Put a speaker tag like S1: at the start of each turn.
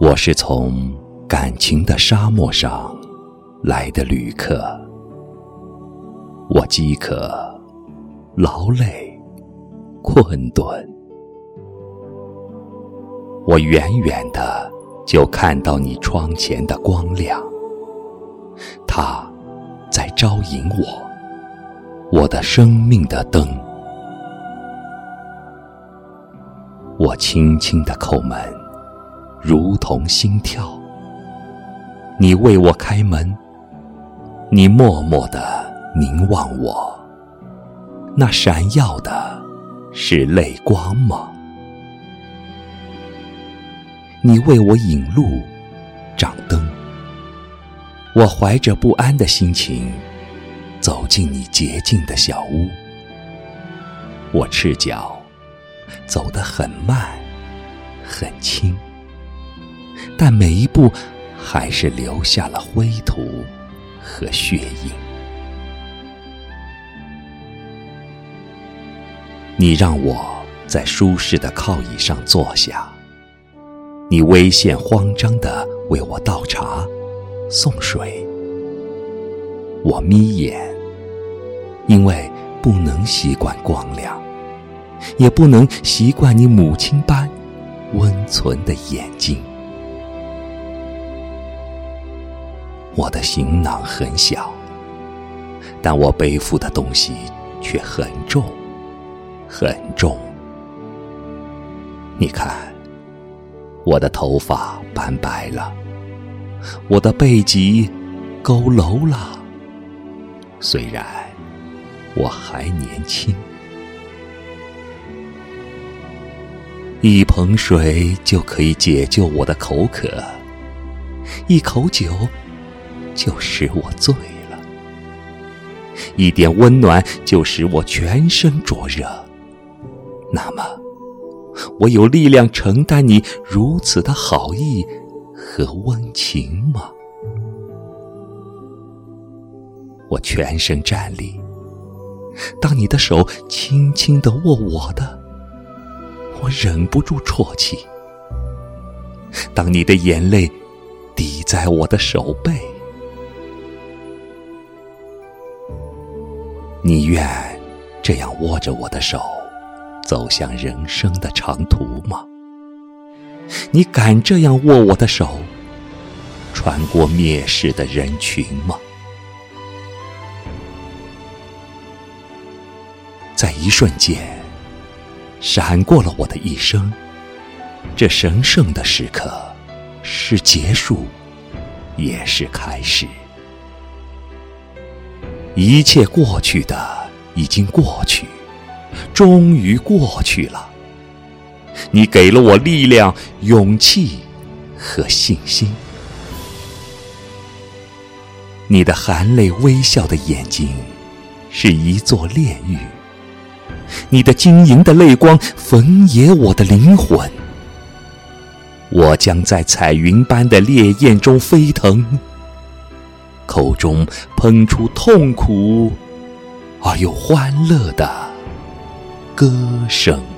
S1: 我是从感情的沙漠上来的旅客，我饥渴、劳累、困顿，我远远的就看到你窗前的光亮，它在招引我，我的生命的灯。我轻轻的叩门。如同心跳，你为我开门，你默默的凝望我，那闪耀的是泪光吗？你为我引路，掌灯，我怀着不安的心情走进你洁净的小屋，我赤脚，走得很慢，很轻。但每一步，还是留下了灰土和血印。你让我在舒适的靠椅上坐下，你微现慌张的为我倒茶、送水。我眯眼，因为不能习惯光亮，也不能习惯你母亲般温存的眼睛。我的行囊很小，但我背负的东西却很重，很重。你看，我的头发斑白了，我的背脊佝偻了。虽然我还年轻，一盆水就可以解救我的口渴，一口酒。就使我醉了，一点温暖就使我全身灼热。那么，我有力量承担你如此的好意和温情吗？我全身站立，当你的手轻轻的握我的，我忍不住啜泣；当你的眼泪滴在我的手背。你愿这样握着我的手，走向人生的长途吗？你敢这样握我的手，穿过蔑视的人群吗？在一瞬间，闪过了我的一生。这神圣的时刻，是结束，也是开始。一切过去的已经过去，终于过去了。你给了我力量、勇气和信心。你的含泪微笑的眼睛是一座炼狱，你的晶莹的泪光焚野我的灵魂。我将在彩云般的烈焰中飞腾。口中喷出痛苦而又欢乐的歌声。